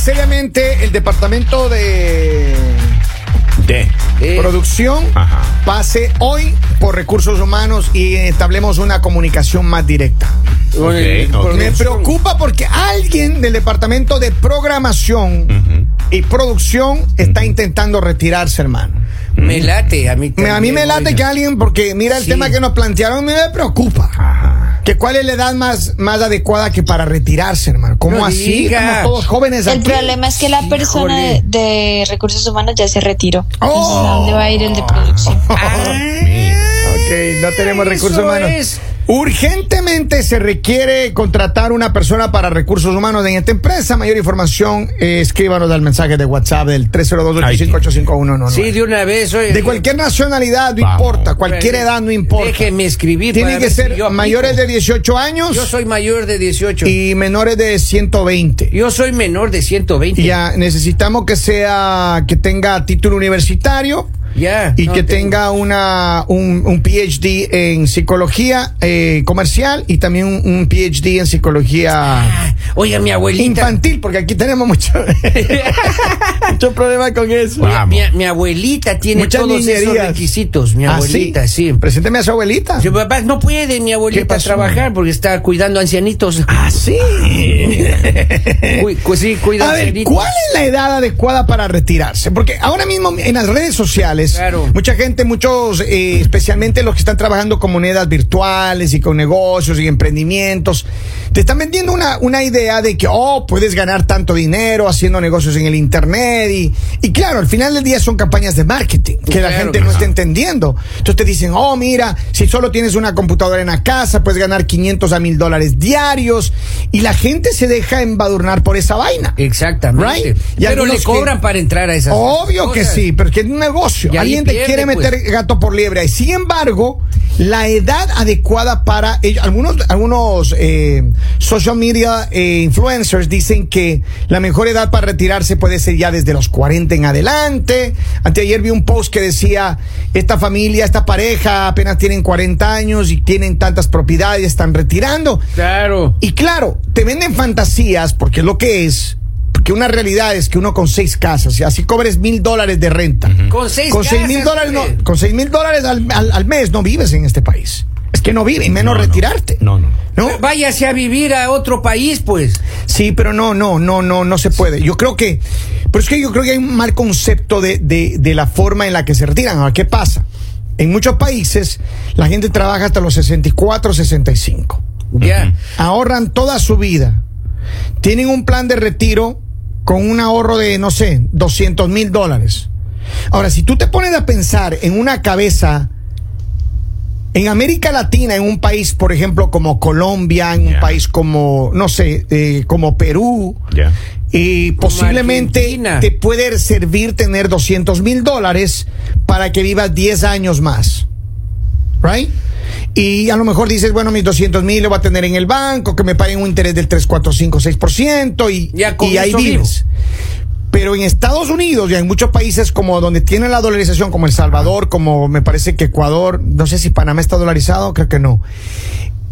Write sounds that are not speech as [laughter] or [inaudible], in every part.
seriamente el departamento de De. Eh, producción Ajá. pase hoy por recursos humanos y entablemos una comunicación más directa. Me preocupa porque alguien del departamento de programación y producción está intentando retirarse, hermano. Me late, a mí Me- a mí me late que alguien, porque mira el Sí. tema que nos plantearon, me preocupa. Que cuál es la edad más, más adecuada que para retirarse, hermano. ¿Cómo No así? Como todos jóvenes El aquí. problema es que la persona de, de recursos humanos ya se retiró. Oh. Entonces, ¿a dónde va a ir el de producción? Ok, no tenemos recursos Eso humanos. es. Urgentemente se requiere contratar una persona para recursos humanos en esta empresa. Mayor información, eh, escríbanos al mensaje de WhatsApp del 302-858-5199. Sí, de una vez. oye, De cualquier nacionalidad, no Vamos. importa. Cualquier Pero, edad, no importa. Déjeme escribir. Tienen que si ser aplico. mayores de 18 años Yo soy mayor de 18. y menores de 120. Yo soy menor de 120. Ya necesitamos que sea, que tenga título universitario. Y no que tenga una, un, un PhD en psicología eh, comercial y también un, un PhD en psicología Ah, mi abuelita. infantil, porque aquí tenemos mucho, [laughs] mucho problema con eso. Wow. Mi, mi abuelita tiene Muchas todos esos requisitos. Mi ¿Ah, abuelita, sí. Presénteme a su abuelita. Su papá no puede mi ¿Qué abuelita trabajar porque está cuidando ancianitos. Ah, sí. [laughs] Cu- cu- sí, cuida A ver. ¿cuál es la edad adecuada para retirarse? Porque ahora mismo en las redes sociales, Claro. mucha gente, muchos, eh, especialmente los que están trabajando con monedas virtuales y con negocios y emprendimientos, te están vendiendo una, una idea de que, oh, puedes ganar tanto dinero haciendo negocios en el Internet. Y, y claro, al final del día son campañas de marketing que la Claro. gente no está entendiendo. Entonces te dicen, oh, mira, si solo tienes una computadora en la casa, puedes ganar 500 a 1000 dólares diarios. Y la gente se deja embadurnar por esa vaina. Exactamente. Right? Y Pero le cobran que- para entrar a esas Obvio que sí, pero que es un negocio. Alguien te pierde, quiere pues. meter gato por liebre. Y sin embargo, la edad adecuada para ellos, algunos, algunos eh, social media eh, influencers dicen que la mejor edad para retirarse puede ser ya desde los 40 en adelante. Anteayer vi un post que decía, esta familia, esta pareja apenas tienen 40 años y tienen tantas propiedades, están retirando. Claro. Y claro, te venden fantasías, porque es lo que es. Porque una realidad es que uno con seis casas, y así cobres mil dólares de renta. Con seis Con seis mil dólares, no, con seis mil dólares al, al- al mes no vives en este país. Es que no vives, y menos No, no. retirarte. No, no. ¿No? Váyase a vivir a otro país, pues. Sí, pero no, no, no, no, no se puede. Yo creo que, pero es que yo creo que hay un mal concepto de, de, de la forma en la que se retiran. Ahora, ¿qué pasa? En muchos países la gente trabaja hasta los 64, 65. Ya. ahorran toda su vida, tienen un plan de retiro con un ahorro de, no sé, 200 mil dólares. Ahora, si tú te pones a pensar en una cabeza, en América Latina, en un país, por ejemplo, como Colombia, en un país como, no sé, eh, como Perú, y posiblemente Argentina. te puede servir tener 200 mil dólares para que vivas 10 años más. Right? Y a lo mejor dices, bueno, mis 200 mil lo voy a tener en el banco, que me paguen un interés del 3, 4, 5, 6%, y, Ya y ahí vives. Pero en Estados Unidos y en muchos países como donde tienen la dolarización, como El Salvador, como me parece que Ecuador, no sé si Panamá está dolarizado, creo que no.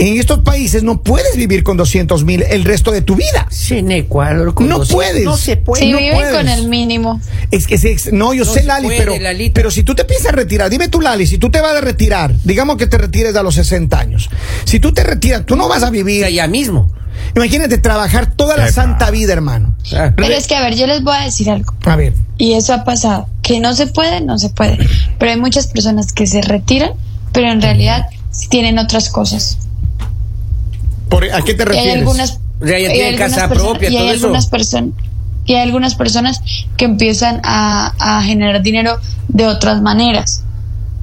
En estos países no puedes vivir con 200 mil el resto de tu vida. Sí, en Ecuador. con No puedes. No se puede. Si no viven puedes. con el mínimo. Es que ex- no, yo No sé, Lali, puede, pero, Lalita. pero si tú te piensas retirar, dime tú, Lali, si tú te vas a retirar, digamos que te retires a los 60 años. Si tú te retiras, tú no vas a vivir. Ya mismo. Imagínate trabajar toda la Epa. santa vida, hermano. Pero es que, a ver, yo les voy a decir algo. A ver, Y eso ha pasado. Que no se puede, no se puede. Pero hay muchas personas que se retiran, pero en realidad tienen otras cosas. ¿Por- ¿a qué te Y hay refieres? algunas, ya hay algunas casa personas- propia, y hay todo eso. algunas personas y hay algunas personas que empiezan a, a generar dinero de otras maneras.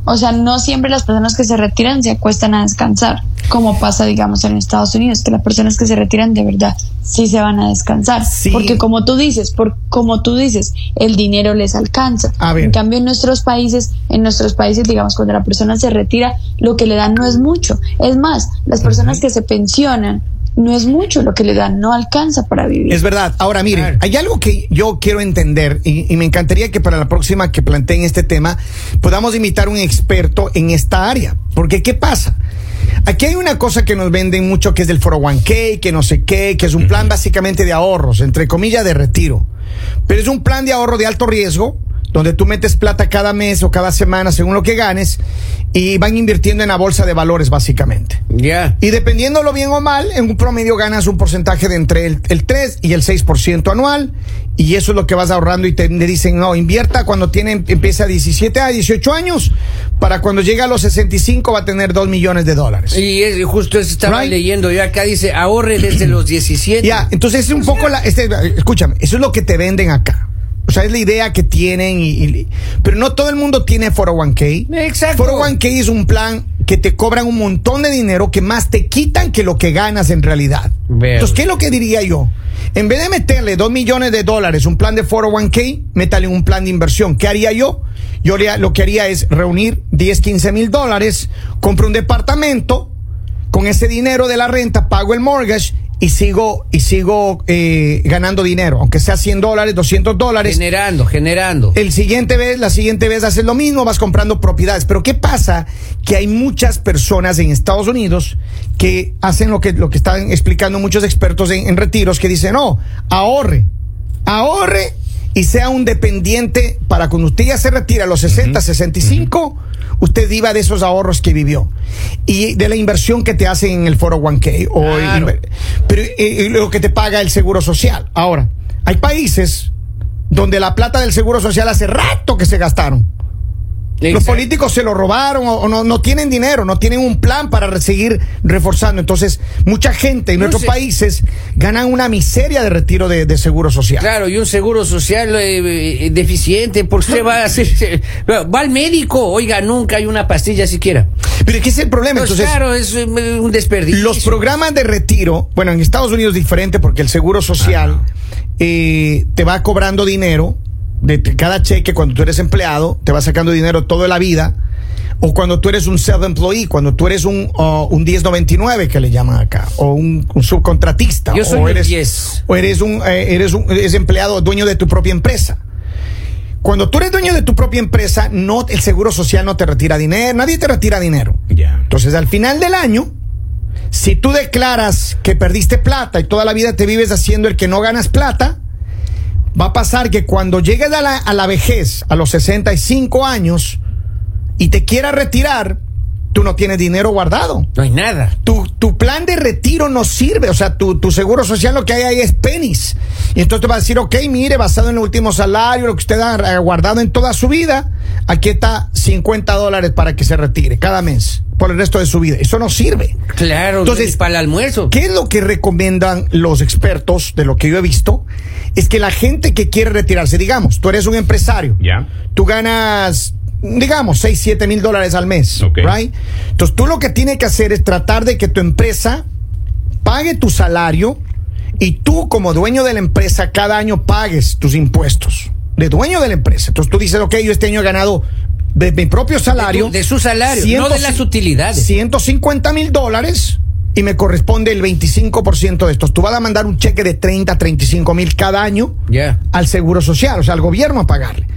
O sea, no siempre las personas que se retiran se acuestan a descansar, como pasa, digamos, en Estados Unidos, que las personas que se retiran de verdad sí se van a descansar. Sí. Porque como tú dices, por, como tú dices, el dinero les alcanza. A ver. En cambio, en nuestros países, en nuestros países, digamos, cuando la persona se retira, lo que le dan no es mucho. Es más, las personas que se pensionan, no es mucho lo que le dan, no alcanza para vivir. Es verdad. Ahora, miren, hay algo que yo quiero entender y, y me encantaría que para la próxima que planteen este tema podamos invitar un experto en esta área. Porque, ¿qué pasa? Aquí hay una cosa que nos venden mucho que es del 401k, que no sé qué, que es un plan básicamente de ahorros, entre comillas de retiro. Pero es un plan de ahorro de alto riesgo, donde tú metes plata cada mes o cada semana según lo que ganes y van invirtiendo en la bolsa de valores básicamente. Ya. Y dependiéndolo bien o mal, en un promedio ganas un porcentaje de entre el, el 3 y el 6% anual. Y eso es lo que vas ahorrando y te, te dicen, no, invierta cuando tiene, empieza a 17 a 18 años, para cuando llegue a los 65 va a tener 2 millones de dólares. Y es, justo eso estaba Right. leyendo yo acá, dice, ahorre desde los 17. Ya, entonces es un poco la, este, escúchame, eso es lo que te venden acá. O sea, es la idea que tienen, y, y- pero no todo el mundo tiene 401k. Exacto. 401k es un plan que te cobran un montón de dinero que más te quitan que lo que ganas en realidad. Veo. Entonces, ¿qué es lo que diría yo? En vez de meterle 2 millones de dólares un plan de 401k, métale un plan de inversión. ¿Qué haría yo? Yo haría- lo que haría es reunir 10, 15 mil dólares, compro un departamento, con ese dinero de la renta pago el mortgage y sigo y sigo eh, ganando dinero, aunque sea 100 dólares, 200 dólares. Generando, generando. El siguiente vez, la siguiente vez haces lo mismo, vas comprando propiedades. Pero ¿qué pasa? Que hay muchas personas en Estados Unidos que hacen lo que, lo que están explicando muchos expertos en, en retiros, que dicen, no, ahorre, ahorre y sea un dependiente para cuando usted ya se retira a los 60, 65, usted viva de esos ahorros que vivió y de la inversión que te hacen en el 401k o Claro. inver- pero, y lo que te paga el seguro social. Ahora, hay países donde la plata del seguro social hace rato que se gastaron. Los políticos se lo robaron o, o no, no tienen dinero, no tienen un plan para seguir reforzando. Entonces, mucha gente en No nuestros sé. países ganan una miseria de retiro de, de seguro social. Claro, y un seguro social eh, eh, deficiente, porque usted va a [laughs] hacer, va al médico, oiga, nunca hay una pastilla siquiera. Pero ¿qué es el problema? Pues Entonces, claro, es un desperdicio. los programas de retiro, bueno, en Estados Unidos es diferente porque el seguro social eh, te va cobrando dinero de cada cheque cuando tú eres empleado, te va sacando dinero toda la vida. O cuando tú eres un self-employee, cuando tú eres un, uh, un 1099 que le llaman acá, o un, un subcontratista. Yo soy o eres, 10. O eres un, eh, eres un eres empleado, dueño de tu propia empresa. Cuando tú eres dueño de tu propia empresa, no, el seguro social no te retira dinero, nadie te retira dinero. Ya. Entonces, al final del año, si tú declaras que perdiste plata y toda la vida te vives haciendo el que no ganas plata, va a pasar que cuando llegues a la, a la vejez, a los 65 años, y te quieras retirar, tú no tienes dinero guardado. No hay nada. Tu, tu plan de retiro no sirve, o sea, tu, tu seguro social lo que hay ahí es pennies. Y entonces te va a decir, ok, mire, basado en el último salario, lo que usted ha guardado en toda su vida, aquí está 50 dólares para que se retire cada mes por el resto de su vida. Eso no sirve. Claro, Entonces, para el almuerzo. ¿Qué es lo que recomiendan los expertos de lo que yo he visto? Es que la gente que quiere retirarse, digamos, tú eres un empresario, Ya. tú ganas, digamos, 6, 7 mil dólares al mes, Ok. right? Entonces tú lo que tienes que hacer es tratar de que tu empresa pague tu salario y tú como dueño de la empresa cada año pagues tus impuestos de dueño de la empresa. Entonces tú dices, ok, yo este año he ganado de mi propio salario. De tu- de su salario, no de las utilidades. 150 mil dólares y me corresponde el 25% de estos. Tú vas a mandar un cheque de 30, 35 mil cada año al Seguro Social, o sea, al gobierno a pagarle.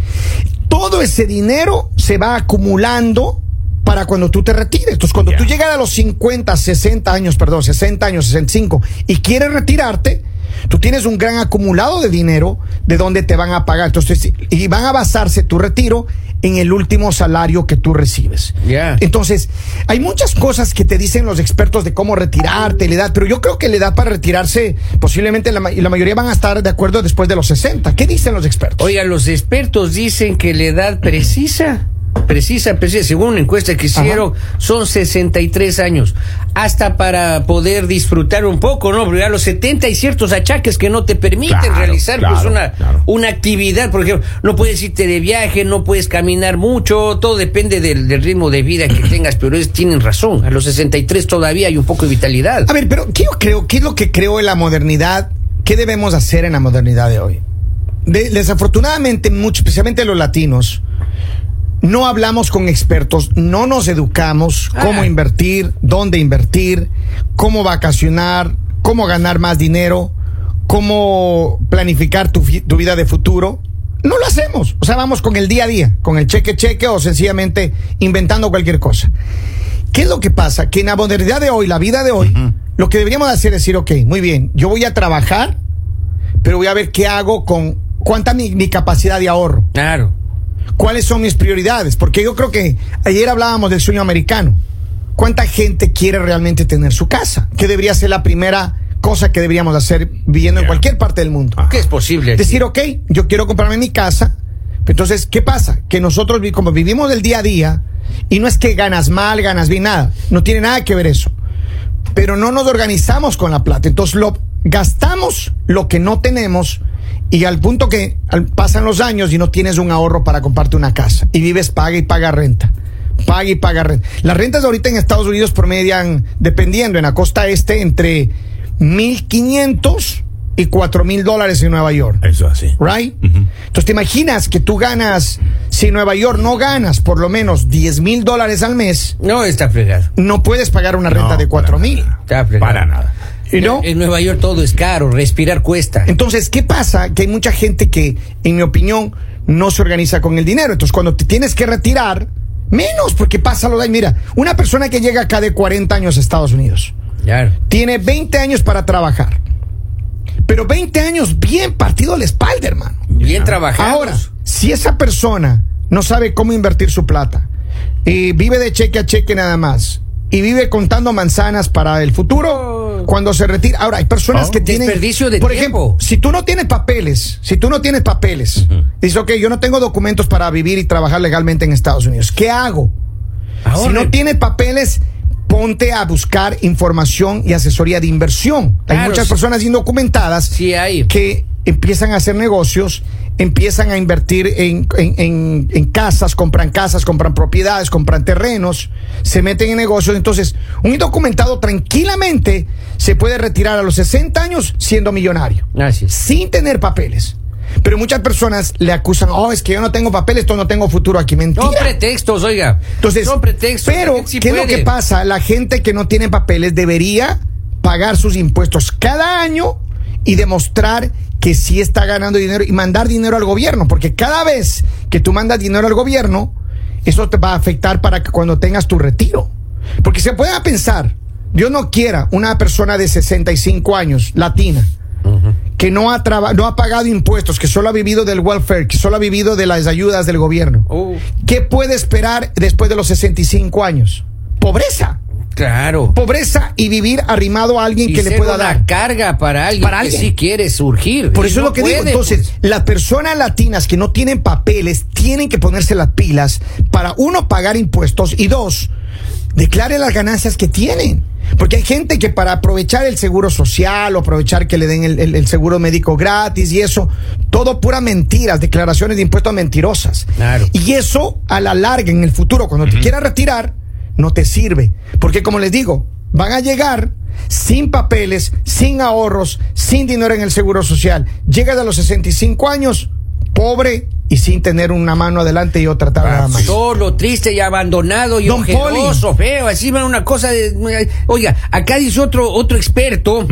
Todo ese dinero se va acumulando para cuando tú te retires. Entonces, cuando tú llegas a los 50, 60 años, perdón, 60 años, 65, y quieres retirarte, tú tienes un gran acumulado de dinero de donde te van a pagar. Entonces, y van a basarse tu retiro en el último salario que tú recibes. Ya. Entonces, hay muchas cosas que te dicen los expertos de cómo retirarte, la edad, pero yo creo que la edad para retirarse, posiblemente la, la mayoría van a estar de acuerdo después de los 60. ¿Qué dicen los expertos? Oiga, los expertos dicen que la edad precisa, precisa, precisa, según una encuesta que hicieron, son 63 años. Hasta para poder disfrutar un poco, ¿no? Porque a los 70 hay ciertos achaques que no te permiten Claro, realizar pues, una, claro. una actividad. Por ejemplo, no puedes irte de viaje, no puedes caminar mucho, todo depende del, del ritmo de vida que tengas, pero es, tienen razón. A los 63 todavía hay un poco de vitalidad. A ver, pero ¿qué yo creo? ¿Qué es lo que creo en la modernidad? ¿Qué debemos hacer en la modernidad de hoy? De- desafortunadamente, mucho, especialmente los latinos, no hablamos con expertos, no nos educamos cómo Ah. invertir, dónde invertir, cómo vacacionar, cómo ganar más dinero, cómo planificar tu, vida de futuro. No lo hacemos. O sea, vamos con el día a día, con el cheque cheque o sencillamente inventando cualquier cosa. ¿Qué es lo que pasa? Que en la modernidad de hoy, la vida de hoy, lo que deberíamos hacer es decir, ok, muy bien, yo voy a trabajar, pero voy a ver qué hago con cuánta mi, mi capacidad de ahorro. Claro. ¿Cuáles son mis prioridades? Porque yo creo que ayer hablábamos del sueño americano. ¿Cuánta gente quiere realmente tener su casa? ¿Qué debería ser la primera cosa que deberíamos hacer viviendo en cualquier parte del mundo? ¿Qué es posible? Decir, ok, yo quiero comprarme mi casa. Entonces, ¿qué pasa? Que nosotros, como vivimos del día a día, y no es que ganas mal, ganas bien, nada. No tiene nada que ver eso. Pero no nos organizamos con la plata. Entonces, lo gastamos lo que no tenemos. Y al punto que pasan los años y no tienes un ahorro para comprarte una casa. Y vives, paga y paga renta. Paga y paga renta. Las rentas ahorita en Estados Unidos promedian, dependiendo, en la costa este, entre 1.500 y 4.000 dólares en Nueva York. Eso así. Right? Entonces te imaginas que tú ganas, si en Nueva York no ganas por lo menos 10 mil dólares al mes, No, está fregado. no puedes pagar una renta No, de 4 para mil. nada. Está fregado. Para nada. ¿Y no? En Nueva York todo es caro, respirar cuesta. Entonces, ¿qué pasa? Que hay mucha gente que, en mi opinión, no se organiza con el dinero. Entonces, cuando te tienes que retirar, menos, porque pasa lo de ahí. Mira, una persona que llega acá de 40 años a Estados Unidos, Claro. tiene 20 años para trabajar. Pero 20 años bien partido a la espalda, hermano. Bien trabajados. Ahora, si esa persona no sabe cómo invertir su plata, y vive de cheque a cheque nada más, y vive contando manzanas para el futuro, cuando se retira. Ahora, hay personas Oh. que tienen. Desperdicio de por tiempo. ejemplo, si tú no tienes papeles, si tú no tienes papeles, dices, ok, yo no tengo documentos para vivir y trabajar legalmente en Estados Unidos. ¿Qué hago? Si Ahorre. no tienes papeles, ponte a buscar información y asesoría de inversión. hay muchas personas indocumentadas Sí hay. que empiezan a hacer negocios, empiezan a invertir en, en- en- en casas, compran casas, compran propiedades, compran terrenos, se meten en negocios. Entonces, un indocumentado tranquilamente se puede retirar a los 60 años siendo millonario, Así es. sin tener papeles. Pero muchas personas le acusan, oh, es que yo no tengo papeles, no tengo futuro aquí. Mentira. Son pretextos, oiga. Entonces, son pretextos. pero ¿qué es lo que pasa? La gente que no tiene papeles debería pagar sus impuestos cada año y demostrar que sí está ganando dinero y mandar dinero al gobierno, porque cada vez que tú mandas dinero al gobierno, eso te va a afectar para que cuando tengas tu retiro. Porque se puede pensar, Dios no quiera una persona de 65 años, latina, que no ha, traba- no ha pagado impuestos, que solo ha vivido del welfare, que solo ha vivido de las ayudas del gobierno. Uh, ¿Qué puede esperar después de los 65 años? Pobreza. Claro. Pobreza y vivir arrimado a alguien Y que le pueda una dar. carga para alguien Para que alguien. sí quiere surgir. Por eso es lo que digo. puede, Entonces, pues. las personas latinas que no tienen papeles tienen que ponerse las pilas para, uno, pagar impuestos y dos, declare las ganancias que tienen. Porque hay gente que para aprovechar el seguro social o aprovechar que le den el, el- el seguro médico gratis y eso, todo pura mentiras, declaraciones de impuestos mentirosas. Claro. Y eso a la larga, en el futuro, cuando te quieras retirar, no te sirve. Porque como les digo, van a llegar sin papeles, sin ahorros, sin dinero en el seguro social. Llegas a los 65 años, pobre y sin tener una mano adelante y otra atrás nada más. Solo, triste y abandonado y Don ojeroso, feo, así va una cosa de... Oiga, acá dice otro, otro experto,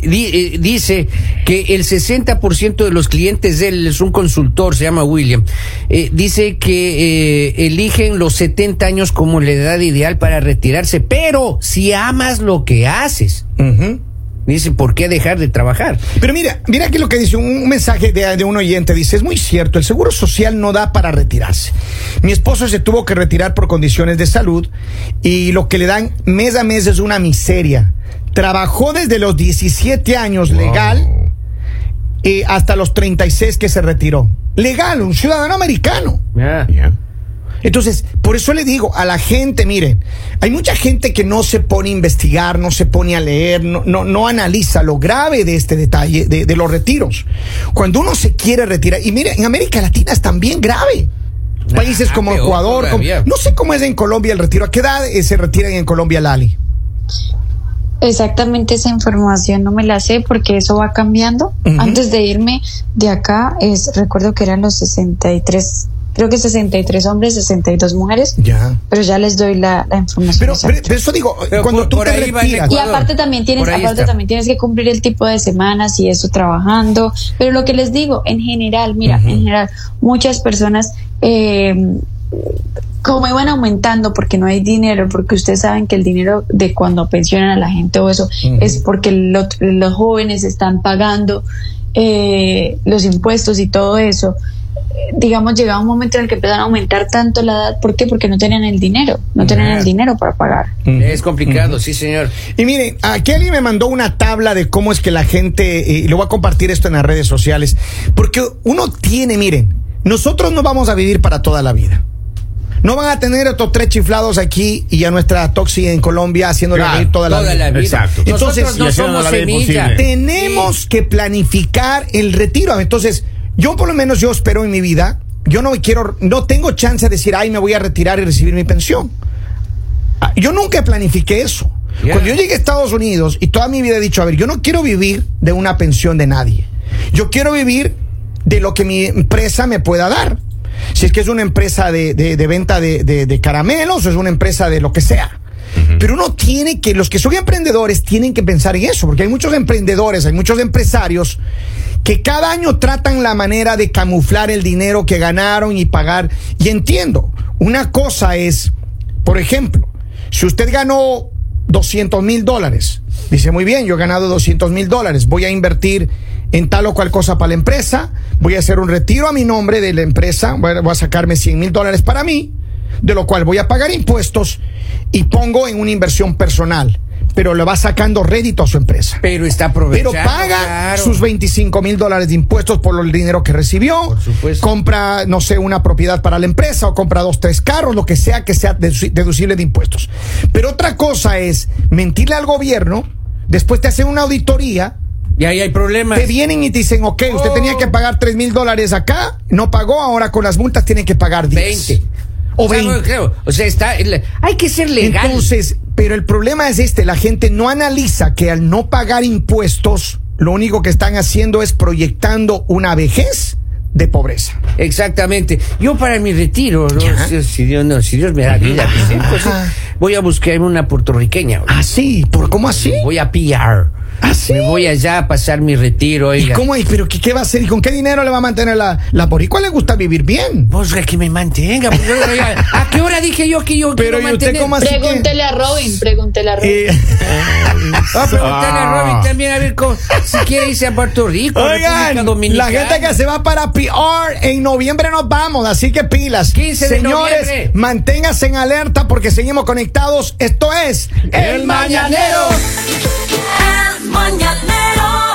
di- eh, dice que el 60% de los clientes de él, es un consultor, se llama William, eh, dice que eh, eligen los 70 años como la edad ideal para retirarse, pero si amas lo que haces, Ujú. Dice, ¿por qué dejar de trabajar? Pero mira, mira aquí lo que dice un, mensaje de, de un oyente. Dice, es muy cierto, el seguro social no da para retirarse. Mi esposo se tuvo que retirar por condiciones de salud y lo que le dan mes a mes es una miseria. Trabajó desde los 17 años legal eh, hasta los 36 que se retiró. Legal, un ciudadano americano. Entonces, por eso le digo a la gente, miren, hay mucha gente que no se pone a investigar, no se pone a leer, no, no, no analiza lo grave de este detalle, de, de los retiros. Cuando uno se quiere retirar, y mire, en América Latina es también grave. Países Ah, como peor Ecuador, como- no sé cómo es en Colombia el retiro. ¿A qué edad eh, se retiran en Colombia, Lali? Exactamente esa información no me la sé porque eso va cambiando. Antes de irme de acá, es, recuerdo que eran los 63, creo que 63 hombres, 62 mujeres, Ya. pero ya les doy la, la información. Pero, exacta. pero- pero eso digo, Pero cuando por- tú por te retiras. Y aparte también tienes, aparte está. también tienes que cumplir el tipo de semanas y eso trabajando. Pero lo que les digo, en general, mira, en general, muchas personas eh, como iban aumentando porque no hay dinero, porque ustedes saben que el dinero de cuando pensionan a la gente o eso es porque lo- los jóvenes están pagando eh, los impuestos y todo eso. Digamos, llegaba un momento en el que empezaron a aumentar tanto la edad. ¿Por qué? Porque no tenían el dinero, no tenían el dinero para pagar. Es complicado, sí, señor. Y miren, aquí alguien me mandó una tabla de cómo es que la gente, y lo voy a compartir esto en las redes sociales, porque uno tiene, miren, nosotros no vamos a vivir para toda la vida. No van a tener estos tres chiflados aquí y a nuestra Toxi en Colombia haciendo Claro, reír toda la Toda vida. la vida. Exacto. Entonces, Nosotros no somos semilla. Tenemos que planificar el retiro. Entonces, yo por lo menos yo espero en mi vida, yo no quiero, no tengo chance de decir, ay, me voy a retirar y recibir mi pensión. Ah, Yo nunca planifiqué eso. Cuando yo llegué a Estados Unidos y toda mi vida he dicho, a ver, yo no quiero vivir de una pensión de nadie. Yo quiero vivir de lo que mi empresa me pueda dar. Si es que es una empresa de, de- de venta de, de- de caramelos o es una empresa de lo que sea. Pero uno tiene que, los que son emprendedores tienen que pensar en eso, porque hay muchos emprendedores, hay muchos empresarios que cada año tratan la manera de camuflar el dinero que ganaron y pagar. Y entiendo, una cosa es, por ejemplo, si usted ganó 200 mil dólares, dice muy bien, yo he ganado 200 mil dólares, voy a invertir en tal o cual cosa para la empresa, voy a hacer un retiro a mi nombre de la empresa, voy a, sacarme 100 mil dólares para mí, de lo cual voy a pagar impuestos y pongo en una inversión personal, pero le va sacando rédito a su empresa. Pero está Pero aprovechando. paga claro. sus 25 mil dólares de impuestos por el dinero que recibió. Por supuesto. Compra, no sé, una propiedad para la empresa o compra dos, tres carros, lo que sea que sea dedu- deducible de impuestos. Pero otra cosa es mentirle al gobierno, después te hacen una auditoría, Y ahí hay problemas. te vienen y te dicen, ok, usted Oh. tenía que pagar 3 mil dólares acá, no pagó, ahora con las multas tiene que pagar 10. 20. O sea, 20. claro, o sea, está, hay que ser legal. Entonces, pero el problema es este, la gente no analiza que al no pagar impuestos, lo único que están haciendo es proyectando una vejez de pobreza. Exactamente. Yo para mi retiro, si, si Dios, no, si Dios me da vida, pues, Ajá. voy a buscarme una puertorriqueña. oiga. Así, ¿por cómo así? Voy a pillar. ¿Ah, sí? Me voy allá a pasar mi retiro. ¿Y cómo hay? ¿Pero qué, qué va a hacer? ¿Y con qué dinero le va a mantener la, la boricua? le gusta vivir bien? Vos que me mantenga. pues, oiga, ¿A qué hora dije yo que yo Pero quiero ¿y usted mantener? cómo así que- Pregúntele a Robin, pregúntele a Robin. Eh, Ah, preguntarle a Ah. Robin también a ver cómo- si quiere irse a Puerto Rico, República Oigan, la gente que se va para PR, en noviembre nos vamos, así que pilas. 15 de Señores, noviembre. manténganse en alerta porque seguimos conectados. Esto es El Mañanero. mañanero.